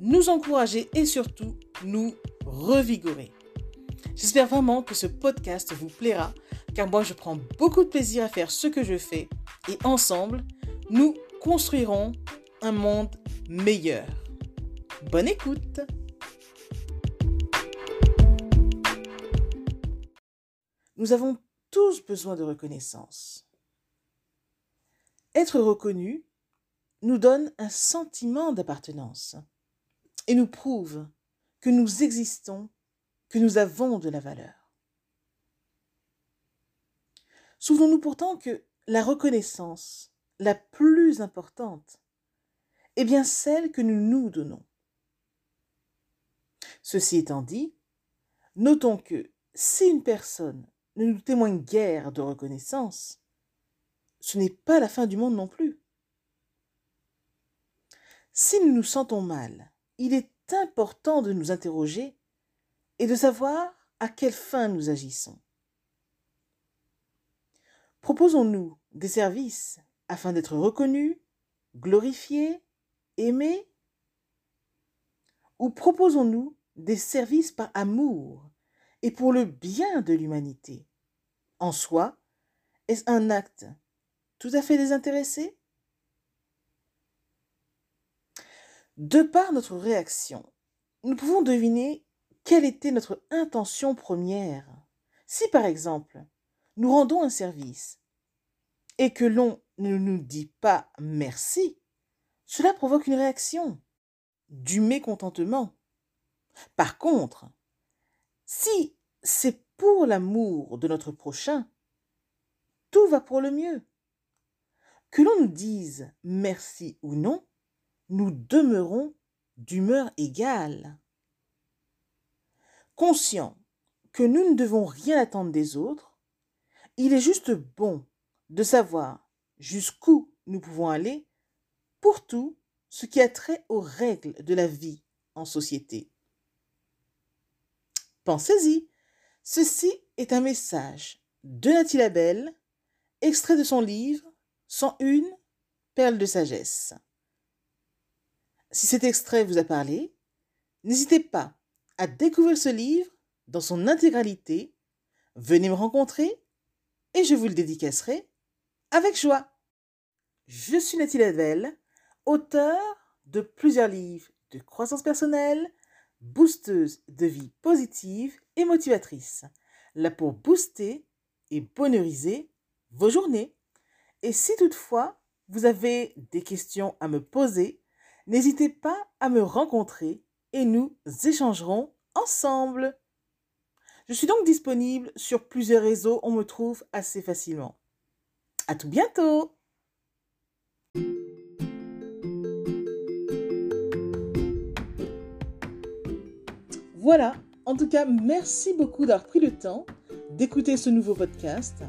nous encourager et surtout nous revigorer. J'espère vraiment que ce podcast vous plaira car moi je prends beaucoup de plaisir à faire ce que je fais et ensemble, nous construirons un monde meilleur. Bonne écoute Nous avons tous besoin de reconnaissance. Être reconnu nous donne un sentiment d'appartenance et nous prouve que nous existons, que nous avons de la valeur. Souvenons-nous pourtant que la reconnaissance la plus importante est bien celle que nous nous donnons. Ceci étant dit, notons que si une personne ne nous témoigne guère de reconnaissance, ce n'est pas la fin du monde non plus. Si nous nous sentons mal, il est important de nous interroger et de savoir à quelle fin nous agissons. Proposons-nous des services afin d'être reconnus, glorifiés, aimés Ou proposons-nous des services par amour et pour le bien de l'humanité En soi, est-ce un acte tout à fait désintéressé? De par notre réaction, nous pouvons deviner quelle était notre intention première. Si par exemple, nous rendons un service et que l'on ne nous dit pas merci, cela provoque une réaction, du mécontentement. Par contre, si c'est pour l'amour de notre prochain, tout va pour le mieux. Que l'on nous dise merci ou non, nous demeurons d'humeur égale. Conscient que nous ne devons rien attendre des autres, il est juste bon de savoir jusqu'où nous pouvons aller pour tout ce qui a trait aux règles de la vie en société. Pensez-y, ceci est un message de Nathalie Labelle, extrait de son livre 101 perles de sagesse. Si cet extrait vous a parlé, n'hésitez pas à découvrir ce livre dans son intégralité. Venez me rencontrer et je vous le dédicacerai avec joie. Je suis Nathalie Ladvel, auteur de plusieurs livres de croissance personnelle, boosteuse de vie positive et motivatrice, là pour booster et bonheuriser vos journées. Et si toutefois vous avez des questions à me poser, n'hésitez pas à me rencontrer et nous échangerons ensemble. Je suis donc disponible sur plusieurs réseaux, on me trouve assez facilement. À tout bientôt! Voilà, en tout cas, merci beaucoup d'avoir pris le temps d'écouter ce nouveau podcast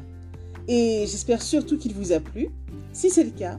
et j'espère surtout qu'il vous a plu. Si c'est le cas,